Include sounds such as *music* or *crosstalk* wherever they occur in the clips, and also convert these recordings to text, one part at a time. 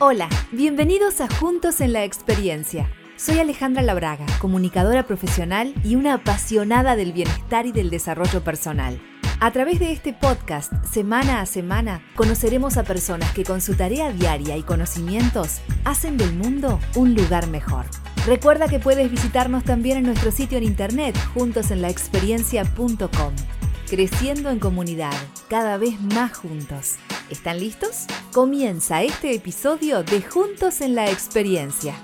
Hola, bienvenidos a Juntos en la Experiencia. Soy Alejandra Labraga, comunicadora profesional y una apasionada del bienestar y del desarrollo personal. A través de este podcast, semana a semana, conoceremos a personas que con su tarea diaria y conocimientos hacen del mundo un lugar mejor. Recuerda que puedes visitarnos también en nuestro sitio en internet juntosenlaexperiencia.com. Creciendo en comunidad, cada vez más juntos. ¿Están listos? Comienza este episodio de Juntos en la Experiencia.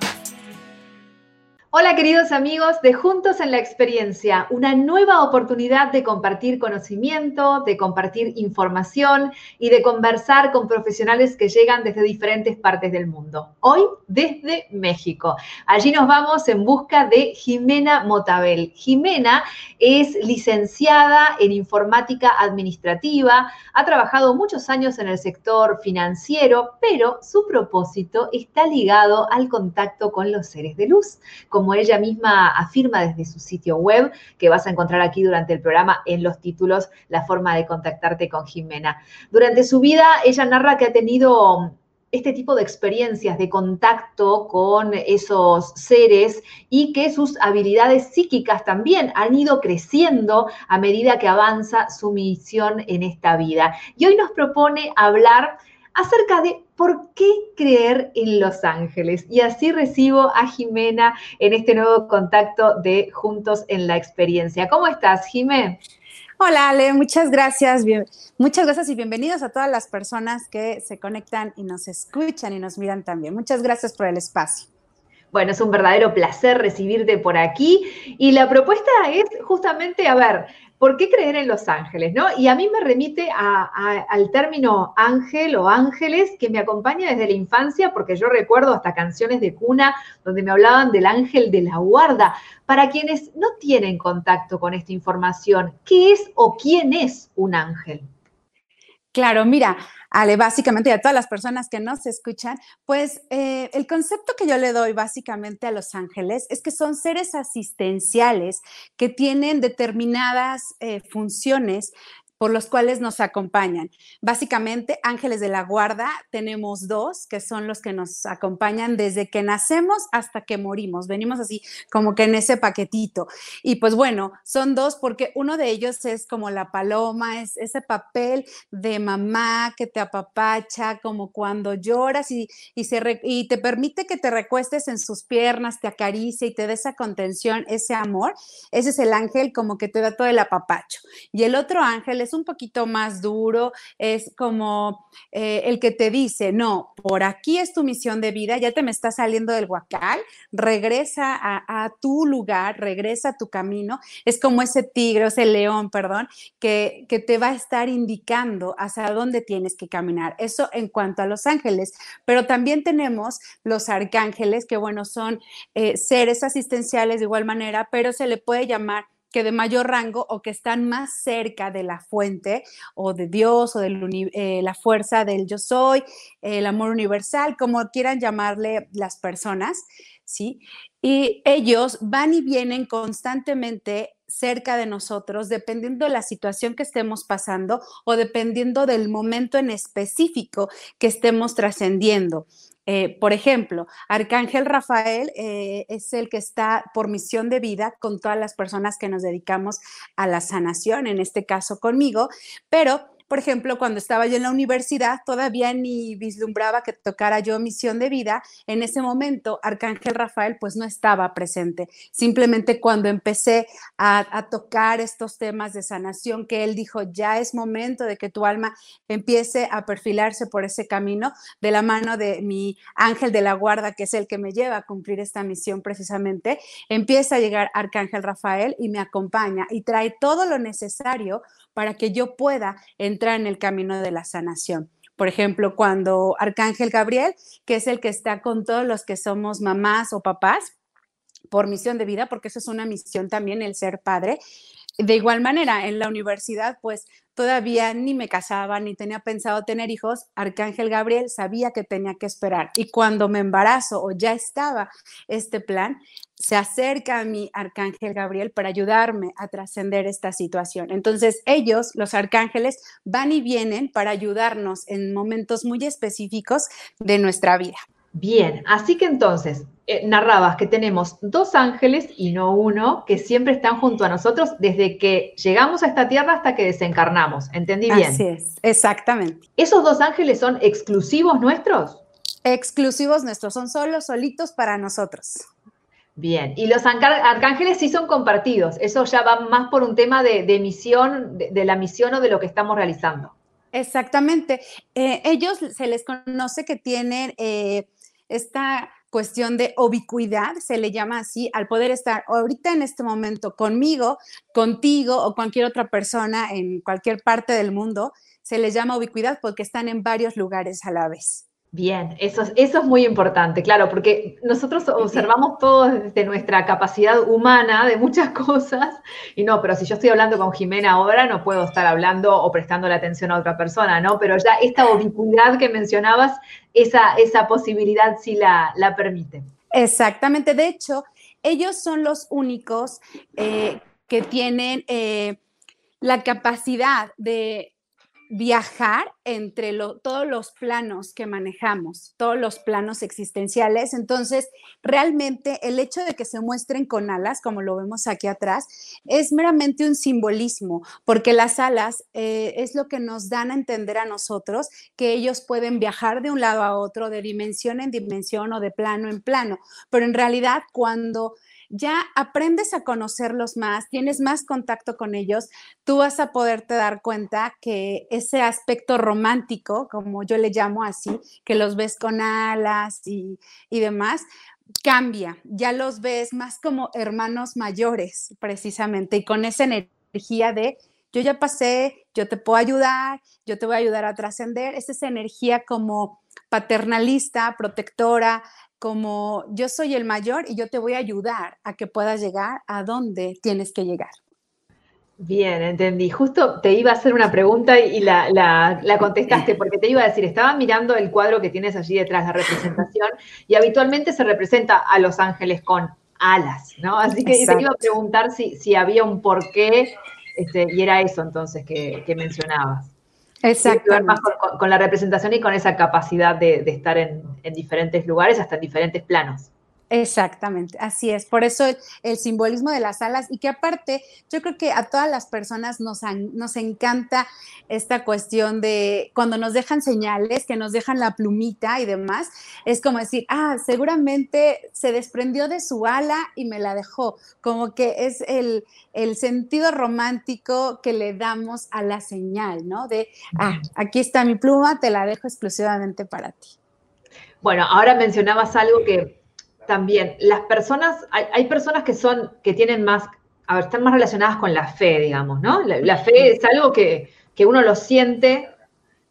Hola queridos amigos de Juntos en la Experiencia, una nueva oportunidad de compartir conocimiento, de compartir información y de conversar con profesionales que llegan desde diferentes partes del mundo. Hoy desde México. Allí nos vamos en busca de Jimena Motabel. Jimena es licenciada en informática administrativa, ha trabajado muchos años en el sector financiero, pero su propósito está ligado al contacto con los seres de luz como ella misma afirma desde su sitio web, que vas a encontrar aquí durante el programa en los títulos, la forma de contactarte con Jimena. Durante su vida, ella narra que ha tenido este tipo de experiencias de contacto con esos seres y que sus habilidades psíquicas también han ido creciendo a medida que avanza su misión en esta vida. Y hoy nos propone hablar acerca de por qué creer en Los Ángeles. Y así recibo a Jimena en este nuevo contacto de Juntos en la Experiencia. ¿Cómo estás, Jimé? Hola, Ale, muchas gracias. muchas gracias y bienvenidos a todas las personas que se conectan y nos escuchan y nos miran también. Muchas gracias por el espacio. Bueno, es un verdadero placer recibirte por aquí y la propuesta es justamente, a ver, ¿por qué creer en los ángeles? ¿no? Y a mí me remite al término ángel o ángeles que me acompaña desde la infancia, porque yo recuerdo hasta canciones de cuna donde me hablaban del ángel de la guarda. Para quienes no tienen contacto con esta información, ¿qué es o quién es un ángel? Claro, mira, Ale, básicamente, y a todas las personas que nos escuchan, pues eh, el concepto que yo le doy básicamente a los ángeles es que son seres asistenciales que tienen determinadas eh, funciones por los cuales nos acompañan. Básicamente, ángeles de la guarda, tenemos dos, que son los que nos acompañan desde que nacemos hasta que morimos. Venimos así como que en ese paquetito. Y pues bueno, son dos porque uno de ellos es como la paloma, es ese papel de mamá que te apapacha, como cuando lloras y, se y te permite que te recuestes en sus piernas, te acaricia y te dé esa contención, ese amor. Ese es el ángel como que te da todo el apapacho. Y el otro ángel es un poquito más duro, es como eh, el que te dice, no, por aquí es tu misión de vida, ya te me está saliendo del huacal, regresa a, tu lugar, regresa a tu camino, es como ese tigre, ese león, perdón, que, que te va a estar indicando hacia dónde tienes que caminar. Eso en cuanto a los ángeles, pero también tenemos los arcángeles, que bueno, son eh, seres asistenciales de igual manera, pero se le puede llamar que de mayor rango o que están más cerca de la fuente o de Dios o de eh, la fuerza del yo soy, el amor universal, como quieran llamarle las personas, ¿sí? Y ellos van y vienen constantemente cerca de nosotros, dependiendo de la situación que estemos pasando o dependiendo del momento en específico que estemos trascendiendo. Eh, por ejemplo, Arcángel Rafael eh, es el que está por misión de vida con todas las personas que nos dedicamos a la sanación, en este caso conmigo, pero por ejemplo, cuando estaba yo en la universidad, todavía ni vislumbraba que tocara yo misión de vida. En ese momento, Arcángel Rafael pues no estaba presente. Simplemente cuando empecé a, tocar estos temas de sanación, que él dijo, ya es momento de que tu alma empiece a perfilarse por ese camino de la mano de mi ángel de la guarda, que es el que me lleva a cumplir esta misión precisamente, empieza a llegar Arcángel Rafael y me acompaña y trae todo lo necesario para que yo pueda entrar en el camino de la sanación. Por ejemplo, cuando Arcángel Gabriel, que es el que está con todos los que somos mamás o papás, por misión de vida, porque eso es una misión también el ser padre. De igual manera, en la universidad, pues todavía ni me casaba, ni tenía pensado tener hijos, Arcángel Gabriel sabía que tenía que esperar. Y cuando me embarazo o ya estaba este plan, se acerca a mí Arcángel Gabriel para ayudarme a trascender esta situación. Entonces ellos, los arcángeles, van y vienen para ayudarnos en momentos muy específicos de nuestra vida. Bien, así que entonces, eh, narrabas que tenemos dos ángeles y no uno que siempre están junto a nosotros desde que llegamos a esta tierra hasta que desencarnamos. ¿Entendí bien? Así es, exactamente. ¿Esos dos ángeles son exclusivos nuestros? Exclusivos nuestros, son solo solitos para nosotros. Bien, y los arcángeles sí son compartidos, eso ya va más por un tema de, misión, de, la misión o de lo que estamos realizando. Exactamente, eh, ellos se les conoce que tienen eh, esta cuestión de ubicuidad, se le llama así, al poder estar ahorita en este momento conmigo, contigo o cualquier otra persona en cualquier parte del mundo, se les llama ubicuidad porque están en varios lugares a la vez. Bien, eso, eso es muy importante, claro, porque nosotros observamos todo desde nuestra capacidad humana de muchas *laughs* cosas, y no, pero si yo estoy hablando con Jimena ahora, no puedo estar hablando o prestando la atención a otra persona, ¿no? Pero ya esta ubicuidad que mencionabas, esa, esa posibilidad sí la, la permite. Exactamente, de hecho, ellos son los únicos eh, que tienen eh, la capacidad de viajar entre todos los planos que manejamos, todos los planos existenciales. Entonces, realmente el hecho de que se muestren con alas, como lo vemos aquí atrás, es meramente un simbolismo, porque las alas eh, es lo que nos dan a entender a nosotros que ellos pueden viajar de un lado a otro, de dimensión en dimensión o de plano en plano. Pero en realidad, cuando ya aprendes a conocerlos más, tienes más contacto con ellos, tú vas a poderte dar cuenta que ese aspecto romántico, como yo le llamo así, que los ves con alas y, demás, cambia, ya los ves más como hermanos mayores, precisamente, y con esa energía de yo ya pasé, yo te puedo ayudar, yo te voy a ayudar a trascender, es esa energía como paternalista, protectora, como yo soy el mayor y yo te voy a ayudar a que puedas llegar a donde tienes que llegar. Bien, entendí. Justo te iba a hacer una pregunta y la, contestaste, porque te iba a decir, estaba mirando el cuadro que tienes allí detrás, la representación, y habitualmente se representa a los ángeles con alas, ¿no? Así que te iba a preguntar si, si había un porqué, este, y era eso entonces que, que mencionabas. Exacto. con, la representación y con esa capacidad de, estar en, diferentes lugares, hasta en diferentes planos. Exactamente, así es. Por eso el, simbolismo de las alas y que aparte yo creo que a todas las personas nos, nos encanta esta cuestión de cuando nos dejan señales, que nos dejan la plumita y demás, es como decir, ah, seguramente se desprendió de su ala y me la dejó, como que es el, el sentido romántico que le damos a la señal, ¿no? De, ah, aquí está mi pluma, te la dejo exclusivamente para ti. Bueno, ahora mencionabas algo que también las personas, hay, personas que son, que tienen más, a ver, están más relacionadas con la fe, digamos, ¿no? La, fe es algo que, uno lo siente,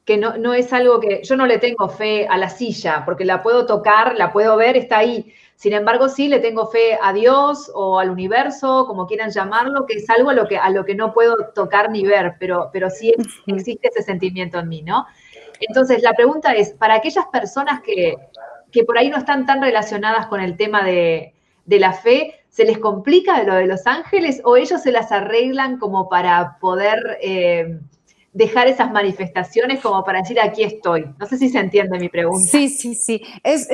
que no, no, es algo que, yo no le tengo fe a la silla, porque la puedo tocar, la puedo ver, está ahí. Sin embargo, sí le tengo fe a Dios o al universo, como quieran llamarlo, que es algo a lo que, a lo que no puedo tocar ni ver, pero, pero sí existe ese sentimiento en mí, ¿no? Entonces, la pregunta es, para aquellas personas que, que por ahí no están tan relacionadas con el tema de, la fe, ¿se les complica lo de los ángeles o ellos se las arreglan como para poder eh, dejar esas manifestaciones como para decir aquí estoy. No sé si se entiende mi pregunta. Sí, sí, sí. Es,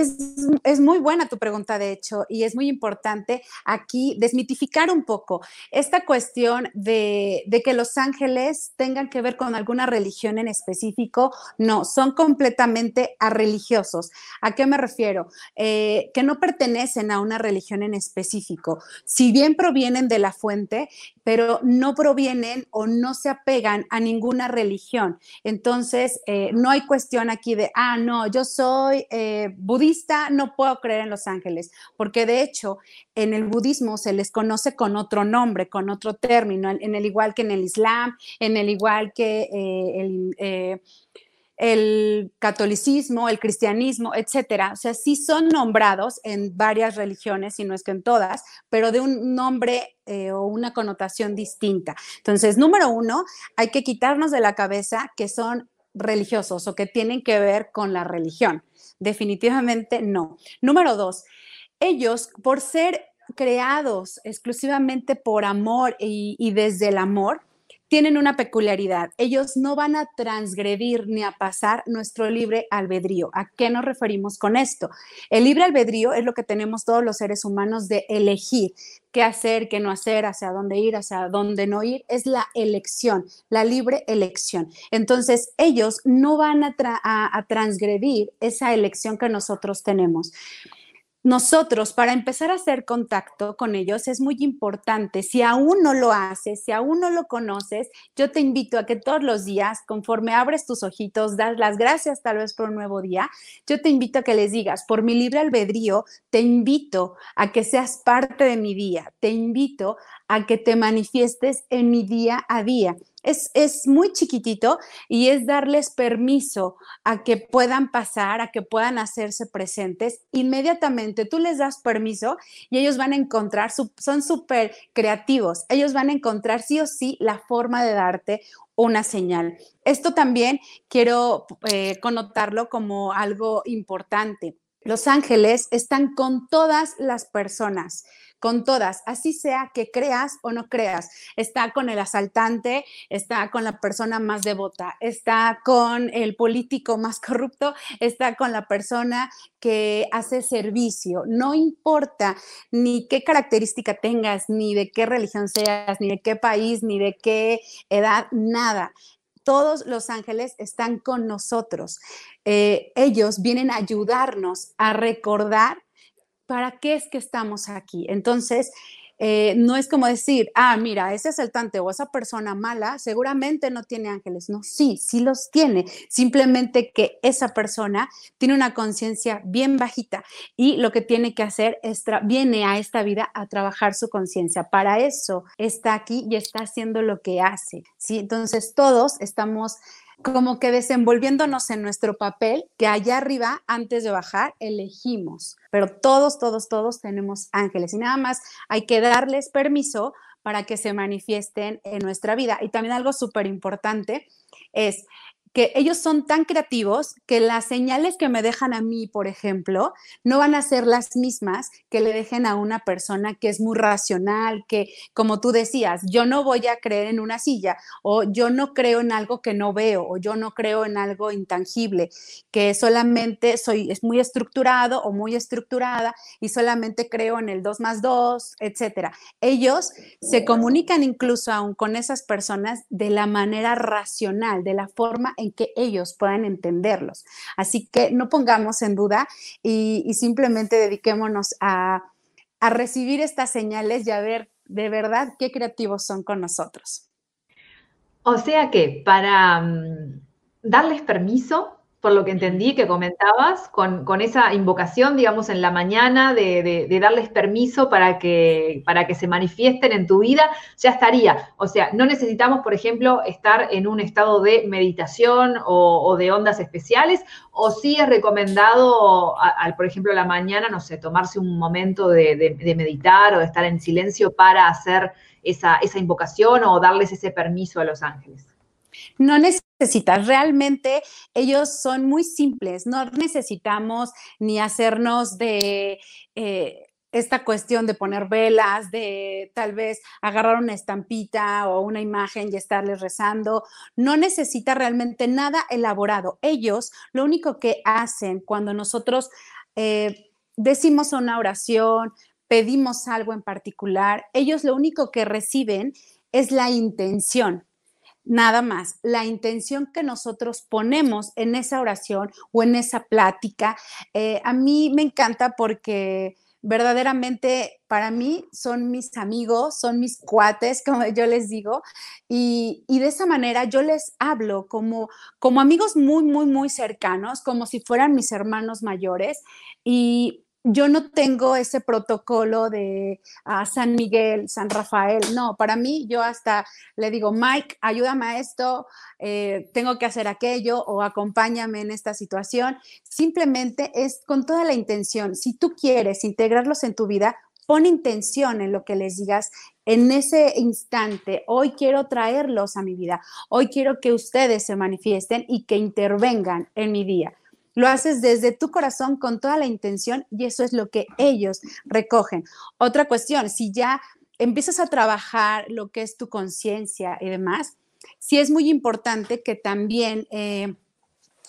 es, muy buena tu pregunta, de hecho, y es muy importante aquí desmitificar un poco esta cuestión de, de que los ángeles tengan que ver con alguna religión en específico. No, son completamente religiosos. ¿A qué me refiero? Eh, que no pertenecen a una religión en específico. Si bien provienen de la fuente, pero no provienen o no se apegan a ninguna religión. Entonces, eh, no hay cuestión aquí de, ah, no, yo soy eh, budista, no puedo creer en los ángeles, porque de hecho en el budismo se les conoce con otro nombre, con otro término, en el igual que en el islam, en el igual que el el catolicismo, el cristianismo, etcétera. O sea, sí son nombrados en varias religiones, y no es que en todas, pero de un nombre eh, o una connotación distinta. Entonces, número uno, hay que quitarnos de la cabeza que son religiosos o que tienen que ver con la religión. Definitivamente no. Número dos, ellos, por ser creados exclusivamente por amor y desde el amor, tienen una peculiaridad. Ellos no van a transgredir ni a pasar nuestro libre albedrío. ¿A qué nos referimos con esto? El libre albedrío es lo que tenemos todos los seres humanos de elegir qué hacer, qué no hacer, hacia dónde ir, hacia dónde no ir. Es la elección, la libre elección. Entonces, ellos no van a, a transgredir esa elección que nosotros tenemos nosotros, para empezar a hacer contacto con ellos, es muy importante. Si aún no lo haces, si aún no lo conoces, yo te invito a que todos los días, conforme abres tus ojitos, das las gracias tal vez por un nuevo día, yo te invito a que les digas, por mi libre albedrío, te invito a que seas parte de mi día, te invito a que te manifiestes en mi día a día. Es, muy chiquitito y es darles permiso a que puedan pasar, a que puedan hacerse presentes. Inmediatamente tú les das permiso y ellos van a encontrar, son súper creativos, ellos van a encontrar sí o sí la forma de darte una señal. Esto también quiero eh, connotarlo como algo importante. Los ángeles están con todas las personas con todas, así sea que creas o no creas. Está con el asaltante, está con la persona más devota, está con el político más corrupto, está con la persona que hace servicio. No importa ni qué característica tengas, ni de qué religión seas, ni de qué país, ni de qué edad, nada todos los ángeles están con nosotros. Eh, ellos vienen a ayudarnos a recordar ¿para qué es que estamos aquí? Entonces, eh, no es como decir, ah, mira, ese asaltante o esa persona mala seguramente no tiene ángeles. No, sí, sí los tiene. Simplemente que esa persona tiene una conciencia bien bajita y lo que tiene que hacer es, viene a esta vida a trabajar su conciencia. Para eso está aquí y está haciendo lo que hace. ¿sí? Entonces, todos estamos como que desenvolviéndonos en nuestro papel, que allá arriba, antes de bajar, elegimos. Pero todos, todos, todos tenemos ángeles y nada más hay que darles permiso para que se manifiesten en nuestra vida. Y también algo súper importante es que ellos son tan creativos que las señales que me dejan a mí, por ejemplo, no van a ser las mismas que le dejen a una persona que es muy racional, que, como tú decías, yo no voy a creer en una silla, o yo no creo en algo que no veo, o yo no creo en algo intangible, que solamente soy, es muy estructurado o muy estructurada y solamente creo en el 2 más 2, etcétera. Ellos se comunican incluso aún con esas personas de la manera racional, de la forma en que ellos puedan entenderlos. Así que no pongamos en duda y, simplemente dediquémonos a, a recibir estas señales y a ver de verdad qué creativos son con nosotros. O sea que para mm, darles permiso por lo que entendí que comentabas, con, esa invocación, digamos, en la mañana de, darles permiso para que, para que se manifiesten en tu vida, ya estaría. O sea, no necesitamos, por ejemplo, estar en un estado de meditación o, de ondas especiales, o sí es recomendado, al, por ejemplo, a la mañana, no sé, tomarse un momento de, meditar o de estar en silencio para hacer esa, esa invocación o darles ese permiso a los ángeles. No necesitas, realmente ellos son muy simples, no necesitamos ni hacernos de... Eh, esta cuestión de poner velas, de tal vez agarrar una estampita o una imagen y estarles rezando, no necesita realmente nada elaborado. Ellos lo único que hacen cuando nosotros eh, decimos una oración, pedimos algo en particular, ellos lo único que reciben es la intención nada más, la intención que nosotros ponemos en esa oración o en esa plática. Eh, a mí me encanta porque verdaderamente para mí son mis amigos, son mis cuates, *laughs* como yo les digo, y, de esa manera yo les hablo como, como amigos muy, muy, muy cercanos, como si fueran mis hermanos mayores, y yo no tengo ese protocolo de ah, San Miguel, San Rafael, no, para mí yo hasta le digo, Mike, ayúdame a esto, eh, tengo que hacer aquello o acompáñame en esta situación. Simplemente es con toda la intención. Si tú quieres integrarlos en tu vida, pon intención en lo que les digas en ese instante. Hoy quiero traerlos a mi vida. Hoy quiero que ustedes se manifiesten y que intervengan en mi día. Lo haces desde tu corazón con toda la intención y eso es lo que ellos recogen. Otra cuestión, si ya empiezas a trabajar lo que es tu conciencia y demás, sí es muy importante que también... Eh,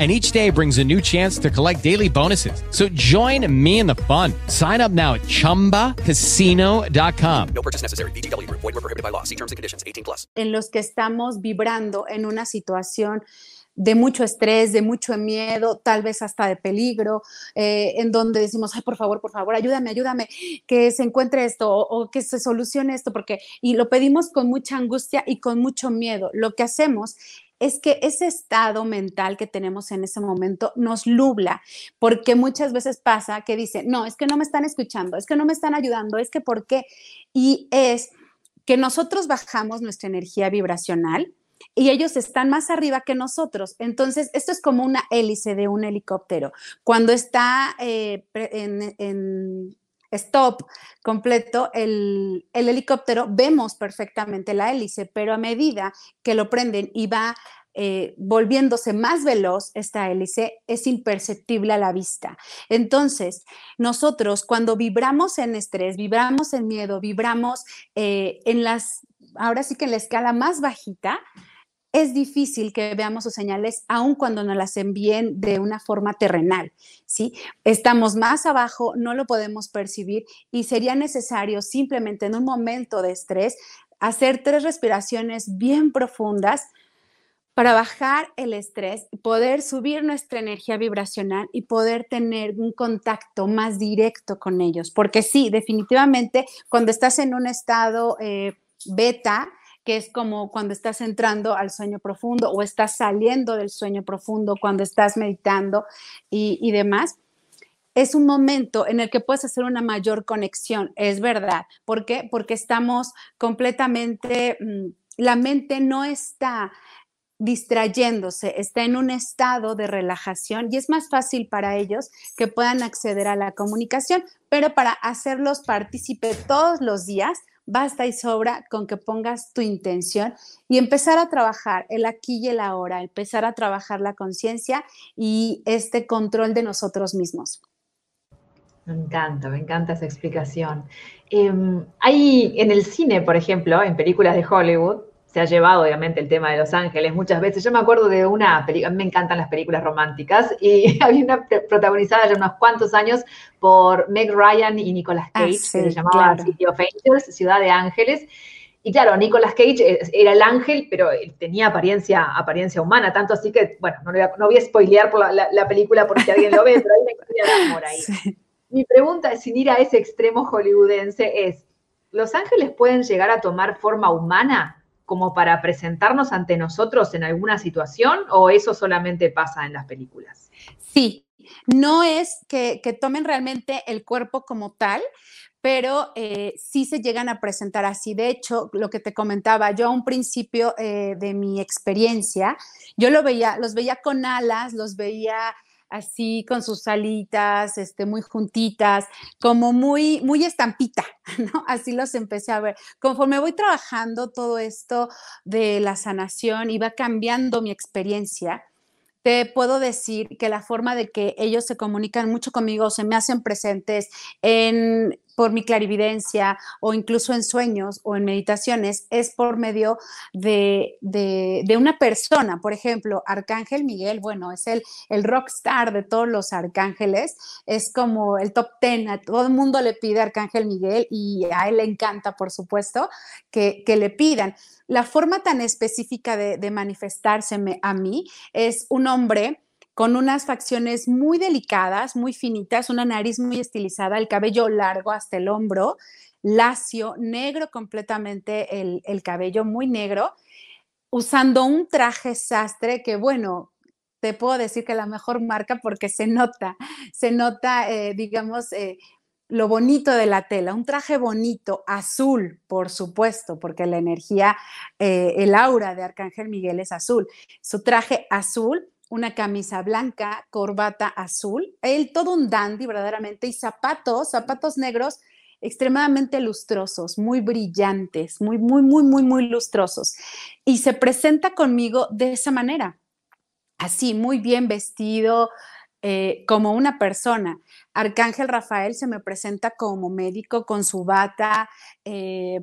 and each day brings a new chance to collect daily bonuses. So join me in the fun. Sign up now at ChumbaCasino.com. No purchase necessary. BGW. Void were prohibited by law. See terms and conditions. 18 plus. En los que estamos vibrando en una situación de mucho estrés, de mucho miedo, tal vez hasta de peligro, eh, en donde decimos, ay, por favor, por favor, ayúdame, ayúdame, que se encuentre esto o, o, que se solucione esto, porque, y lo pedimos con mucha angustia y con mucho miedo. Lo que hacemos es que ese estado mental que tenemos en ese momento nos nubla, porque muchas veces pasa que dice, no, es que no me están escuchando, es que no me están ayudando, es que por qué. Y es que nosotros bajamos nuestra energía vibracional y ellos están más arriba que nosotros. Entonces, esto es como una hélice de un helicóptero. Cuando está eh, en, stop completo el, helicóptero, vemos perfectamente la hélice, pero a medida que lo prenden y va eh, volviéndose más veloz esta hélice, es imperceptible a la vista. Entonces, nosotros cuando vibramos en estrés, vibramos en miedo, vibramos eh, en las, ahora sí que en la escala más bajita, es difícil que veamos sus señales aun cuando nos las envíen de una forma terrenal, ¿sí? Estamos más abajo, no lo podemos percibir y sería necesario simplemente en un momento de estrés hacer tres respiraciones bien profundas para bajar el estrés, poder subir nuestra energía vibracional y poder tener un contacto más directo con ellos. Porque sí, definitivamente, cuando estás en un estado eh, beta, que es como cuando estás entrando al sueño profundo o estás saliendo del sueño profundo, cuando estás meditando y, demás, es un momento en el que puedes hacer una mayor conexión, es verdad. ¿Por qué? Porque estamos completamente, mm, la mente no está distrayéndose, está en un estado de relajación y es más fácil para ellos que puedan acceder a la comunicación, pero para hacerlos partícipe todos los días, basta y sobra con que pongas tu intención y empezar a trabajar el aquí y el ahora, empezar a trabajar la conciencia y este control de nosotros mismos. Me encanta, me encanta esa explicación. Em, hay en el cine, por ejemplo, en películas de Hollywood, se ha llevado obviamente el tema de Los Ángeles muchas veces. Yo me acuerdo de una película, me encantan las películas románticas, y *laughs* había una protagonizada ya unos cuantos años por Meg Ryan y Nicolas ah, Cage, que se llamaba City of Angels, Ciudad de Ángeles. Y claro, Nicolas Cage era el ángel, pero tenía apariencia, apariencia humana, tanto así que, bueno, no, voy a, no voy a spoilear por la, película por si alguien lo ve, pero hay una historia de amor ahí. *laughs* Mi pregunta, sin ir a ese extremo hollywoodense, es, ¿los ángeles pueden llegar a tomar forma humana? Como para presentarnos ante nosotros en alguna situación o eso solamente pasa en las películas? Sí, no es que, tomen realmente el cuerpo como tal, pero eh, sí se llegan a presentar así. De hecho, lo que te comentaba, yo a un principio eh, de mi experiencia, yo lo veía, los veía con alas, los veía así con sus alitas, este, muy juntitas, como muy, muy estampita, *laughs* ¿no? Así los empecé a ver. Conforme voy trabajando todo esto de la sanación y va cambiando mi experiencia, te puedo decir que la forma de que ellos se comunican mucho conmigo, se me hacen presentes en por mi clarividencia o incluso en sueños o en meditaciones, es por medio de, una persona. Por ejemplo, Arcángel Miguel, bueno, es el, el rockstar de todos los arcángeles, es como el top ten, a todo el mundo le pide Arcángel Miguel y a él le encanta, por supuesto, que, le pidan. La forma tan específica de, de a mí es un hombre con unas facciones muy delicadas, muy finitas, una nariz muy estilizada, el cabello largo hasta el hombro, lacio, negro completamente el, cabello, muy negro, usando un traje sastre que, bueno, te puedo decir que la mejor marca porque se nota, se nota, eh, digamos, eh, lo bonito de la tela, un traje bonito, azul, por supuesto, porque la energía, eh, el aura de Arcángel Miguel es azul. Su traje azul una camisa blanca, corbata azul, él todo un dandy verdaderamente y zapatos, zapatos negros extremadamente lustrosos, muy brillantes, muy, muy, muy, muy, muy lustrosos. Y se presenta conmigo de esa manera, así, muy bien vestido, eh, como una persona. Arcángel Rafael se me presenta como médico con su bata, eh,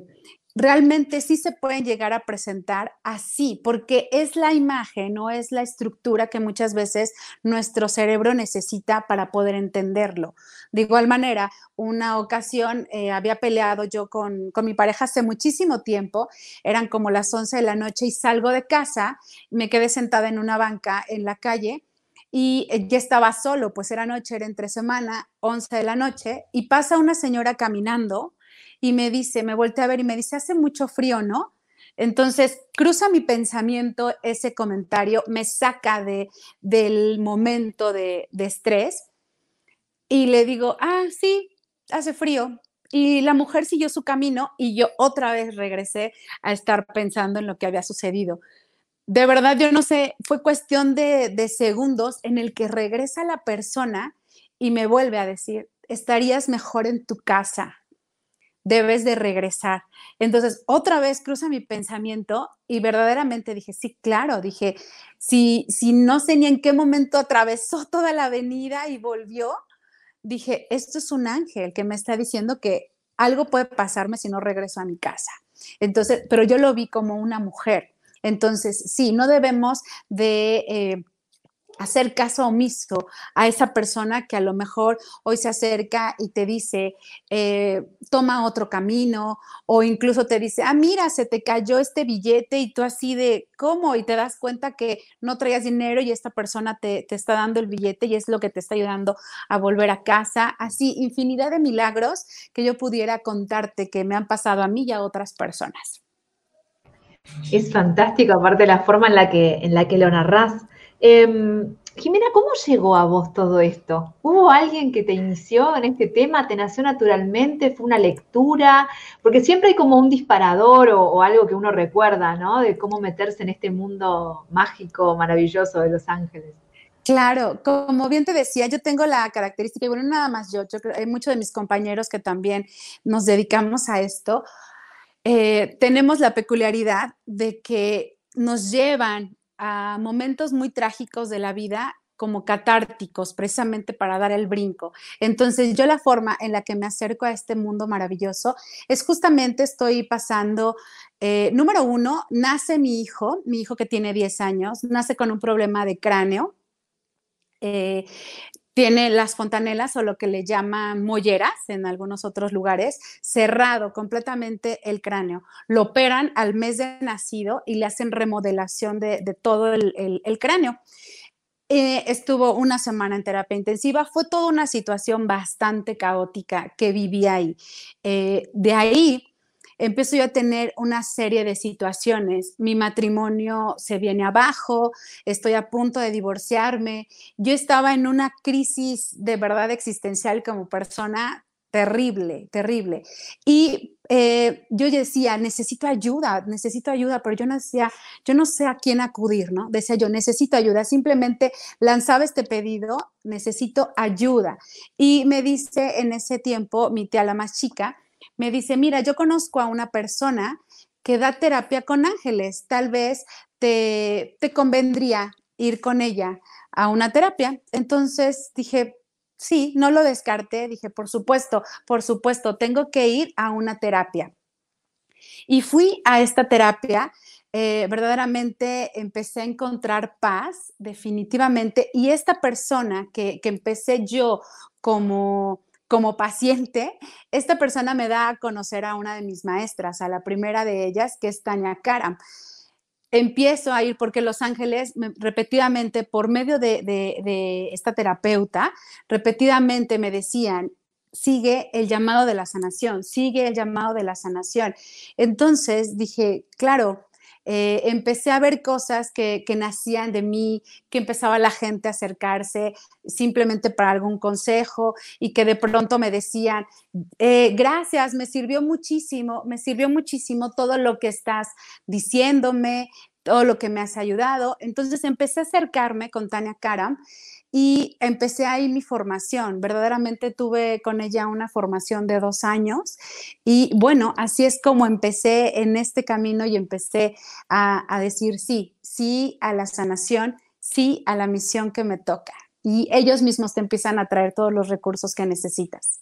realmente sí se pueden llegar a presentar así, porque es la imagen o es la estructura que muchas veces nuestro cerebro necesita para poder entenderlo. De igual manera, una ocasión eh, había peleado yo con, con, mi pareja hace muchísimo tiempo, eran como las 11 de la noche y salgo de casa, me quedé sentada en una banca en la calle y ya estaba solo, pues era noche, era entre semana, 11 de la noche, y pasa una señora caminando y me dice, me volteé a ver y me dice, hace mucho frío, ¿no? Entonces, cruza mi pensamiento ese comentario, me saca de, del momento de, de estrés y le digo, ah, sí, hace frío. Y la mujer siguió su camino y yo otra vez regresé a estar pensando en lo que había sucedido. De verdad, yo no sé, fue cuestión de, de segundos en el que regresa la persona y me vuelve a decir, estarías mejor en tu casa, debes de regresar. Entonces, otra vez cruza mi pensamiento y verdaderamente dije, sí, claro, dije, si, si no sé ni en qué momento atravesó toda la avenida y volvió, dije, esto es un ángel que me está diciendo que algo puede pasarme si no regreso a mi casa. Entonces, pero yo lo vi como una mujer. Entonces, sí, no debemos de... Eh, hacer caso omiso a esa persona que a lo mejor hoy se acerca y te dice, eh, toma otro camino, o incluso te dice, ah, mira, se te cayó este billete y tú así de, ¿cómo? Y te das cuenta que no traías dinero y esta persona te, te está dando el billete y es lo que te está ayudando a volver a casa. Así, infinidad de milagros que yo pudiera contarte que me han pasado a mí y a otras personas. Es fantástico, aparte la forma en la que, en la que lo narras. Em, Jimena, ¿cómo llegó a vos todo esto? ¿Hubo alguien que te inició en este tema? ¿Te nació naturalmente? ¿Fue una lectura? Porque siempre hay como un disparador o, algo que uno recuerda, ¿no? De cómo meterse en este mundo mágico, maravilloso de Los Ángeles. Claro, como bien te decía, yo tengo la característica, y bueno, nada más yo, hay muchos de mis compañeros que también nos dedicamos a esto, eh, tenemos la peculiaridad de que nos llevan a momentos muy trágicos de la vida como catárticos, precisamente para dar el brinco. Entonces, yo la forma en la que me acerco a este mundo maravilloso es justamente estoy pasando, eh, número uno, nace mi hijo, mi hijo que tiene 10 años, nace con un problema de cráneo. Eh, tiene las fontanelas o lo que le llaman molleras en algunos otros lugares, cerrado completamente el cráneo. Lo operan al mes de nacido y le hacen remodelación de, todo el, cráneo. Eh, estuvo una semana en terapia intensiva, fue toda una situación bastante caótica que viví ahí. Eh, de ahí empiezo yo a tener una serie de situaciones. Mi matrimonio se viene abajo, estoy a punto de divorciarme. Yo estaba en una crisis de verdad existencial como persona terrible, terrible. Y eh, yo decía, necesito ayuda, necesito ayuda, pero yo no decía, yo no sé a quién acudir, ¿no? Decía yo, necesito ayuda. Simplemente lanzaba este pedido, necesito ayuda. Y me dice en ese tiempo mi tía la más chica, me dice, mira, yo conozco a una persona que da terapia con ángeles, tal vez te, te convendría ir con ella a una terapia. Entonces dije, sí, no lo descarté, dije, por supuesto, por supuesto, tengo que ir a una terapia. Y fui a esta terapia, eh, verdaderamente empecé a encontrar paz, definitivamente, y esta persona que, que empecé yo como como paciente, esta persona me da a conocer a una de mis maestras, a la primera de ellas, que es Tania Karam empiezo a ir porque Los Ángeles repetidamente, por medio de, esta terapeuta, repetidamente me decían, sigue el llamado de la sanación, sigue el llamado de la sanación. Entonces dije, claro, eh, empecé a ver cosas que, nacían de mí, que empezaba la gente a acercarse simplemente para algún consejo y que de pronto me decían, eh, gracias, me sirvió muchísimo, me sirvió muchísimo todo lo que estás diciéndome, todo lo que me has ayudado. Entonces empecé a acercarme con Tania Karam y empecé ahí mi formación. Verdaderamente tuve con ella una formación de dos años y bueno, así es como empecé en este camino y empecé a, a decir sí, sí a la sanación, sí a la misión que me toca. Y ellos mismos te empiezan a traer todos los recursos que necesitas.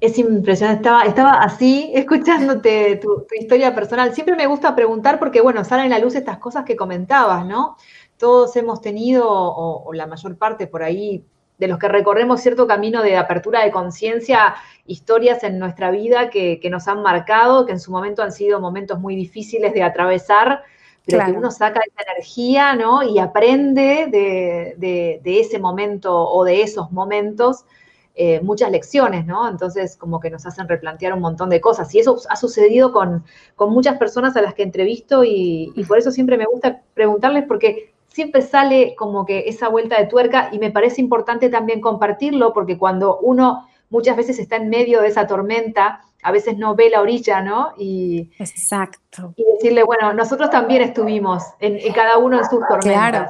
Es impresionante, estaba, estaba así escuchándote tu, historia personal. Siempre me gusta preguntar porque, bueno, salen a la luz estas cosas que comentabas, ¿no? Todos hemos tenido, o, la mayor parte por ahí, de los que recorremos cierto camino de apertura de conciencia, historias en nuestra vida que, nos han marcado, que en su momento han sido momentos muy difíciles de atravesar, pero que uno saca esa energía, ¿no? Y aprende de, ese momento o de esos momentos eh, muchas lecciones, ¿no? Entonces, como que nos hacen replantear un montón de cosas. Y eso ha sucedido con, muchas personas a las que entrevisto y, y por eso siempre me gusta preguntarles, porque siempre sale como que esa vuelta de tuerca y me parece importante también compartirlo porque cuando uno muchas veces está en medio de esa tormenta, a veces no ve la orilla, ¿no? Y, Exacto. Y decirle, bueno, nosotros también estuvimos en, cada uno en sus tormentas. Claro.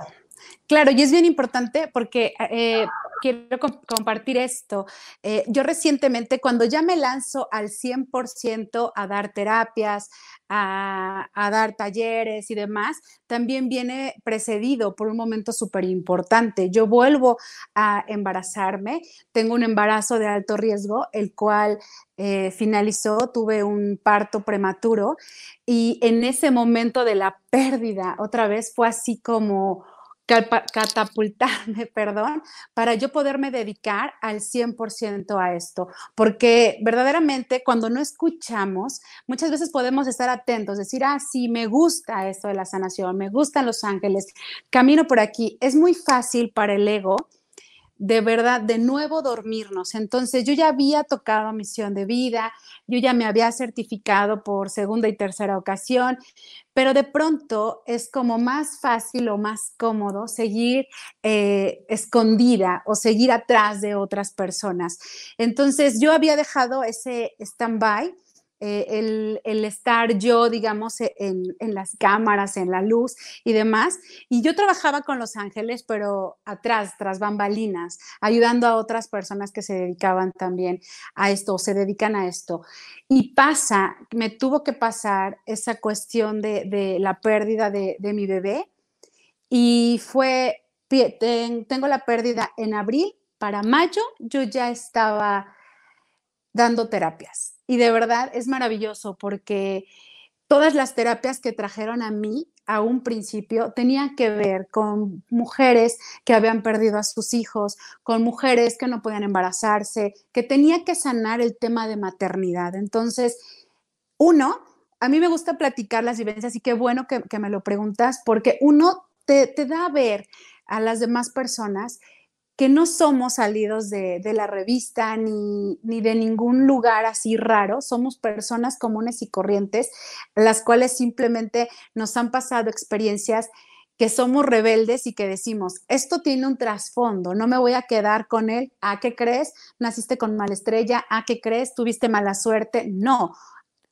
Claro, y es bien importante porque eh, quiero compartir esto. Eh, yo recientemente, cuando ya me lanzo al 100% a dar terapias, a, dar talleres y demás, también viene precedido por un momento súper importante. Yo vuelvo a embarazarme, tengo un embarazo de alto riesgo, el cual eh, finalizó, tuve un parto prematuro y en ese momento de la pérdida, otra vez fue así como catapultarme, *laughs* perdón, para yo poderme dedicar al 100% a esto, porque verdaderamente cuando no escuchamos, muchas veces podemos estar atentos, decir, ah, sí, me gusta esto de la sanación, me gustan los ángeles, camino por aquí. Es muy fácil para el ego de verdad, de nuevo dormirnos. Entonces yo ya había tocado misión de vida, yo ya me había certificado por segunda y tercera ocasión, pero de pronto es como más fácil o más cómodo seguir eh, escondida o seguir atrás de otras personas. Entonces yo había dejado ese stand-by eh, el, estar yo, digamos, e, en, las cámaras, en la luz y demás. Y yo trabajaba con Los Ángeles, pero atrás, tras bambalinas, ayudando a otras personas que se dedicaban también a esto o se dedican a esto. Y pasa, me tuvo que pasar esa cuestión de, la pérdida de, de mi bebé y fue, tengo la pérdida en abril, para mayo yo ya estaba dando terapias y de verdad es maravilloso porque todas las terapias que trajeron a mí a un principio tenían que ver con mujeres que habían perdido a sus hijos, con mujeres que no podían embarazarse, que tenía que sanar el tema de maternidad. Entonces, uno, a mí me gusta platicar las vivencias y qué bueno que, me lo preguntas, porque uno te, da a ver a las demás personas que no somos salidos de, la revista ni, de ningún lugar así raro, somos personas comunes y corrientes, las cuales simplemente nos han pasado experiencias que somos rebeldes y que decimos, esto tiene un trasfondo, no me voy a quedar con él, ¿a qué crees? ¿Naciste con mala estrella? ¿A qué crees? ¿Tuviste mala suerte? No,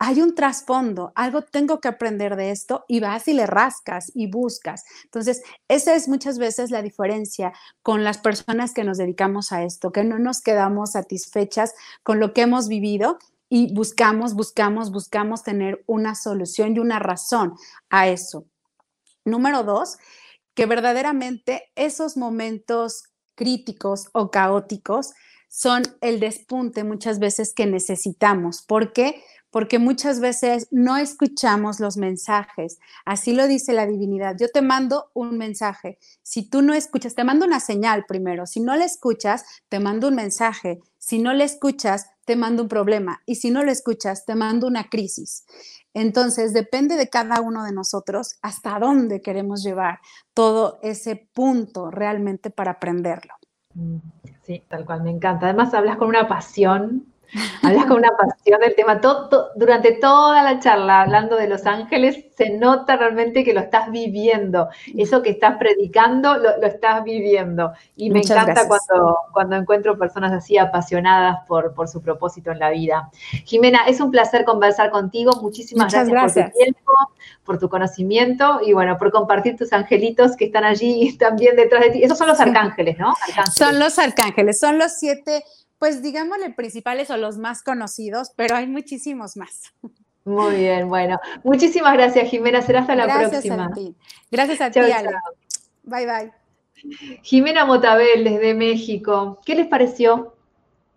hay un trasfondo, algo tengo que aprender de esto y vas y le rascas y buscas. Entonces, esa es muchas veces la diferencia con las personas que nos dedicamos a esto, que no nos quedamos satisfechas con lo que hemos vivido y buscamos, buscamos, buscamos tener una solución y una razón a eso. Número dos, que verdaderamente esos momentos críticos o caóticos son el despunte muchas veces que necesitamos. ¿Por qué? Porque muchas veces no escuchamos los mensajes. Así lo dice la divinidad. Yo te mando un mensaje. Si tú no escuchas, te mando una señal primero. Si no le escuchas, te mando un mensaje. Si no le escuchas, te mando un problema. Y si no lo escuchas, te mando una crisis. Entonces, depende de cada uno de nosotros hasta dónde queremos llevar todo ese punto realmente para aprenderlo. Mm, sí, tal cual, me encanta. Además, hablas con una pasión Hablas con una pasión del tema. Todo, durante toda la charla, hablando de Los Ángeles, se nota realmente que lo estás viviendo. Eso que estás predicando, lo, estás viviendo. Y me encanta cuando, cuando encuentro personas así apasionadas por, por su propósito en la vida. Jimena, es un placer conversar contigo. Muchísimas gracias, por tu tiempo, por tu conocimiento y bueno, por compartir tus angelitos que están allí también detrás de ti. Esos son los arcángeles, ¿no? Son los arcángeles, son los siete pues digámosle principales o los más conocidos, pero hay muchísimos más. Muy bien, bueno. Muchísimas gracias, Jimena. Será hasta la próxima. A ti. Gracias a ti, Ale. Bye, bye. Jimena Motabel, desde México. ¿Qué les pareció?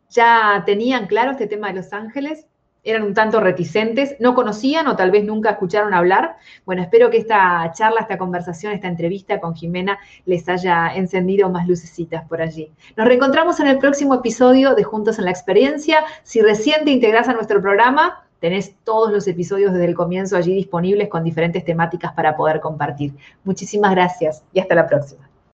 ¿Ya tenían claro este tema de Los Ángeles? Eran un tanto reticentes, no conocían o tal vez nunca escucharon hablar. Bueno, espero que esta charla, esta conversación, esta entrevista con Jimena les haya encendido más lucecitas por allí. Nos reencontramos en el próximo episodio de Juntos en la Experiencia. Si recién te integras a nuestro programa, tenés todos los episodios desde el comienzo allí disponibles con diferentes temáticas para poder compartir. Muchísimas gracias y hasta la próxima.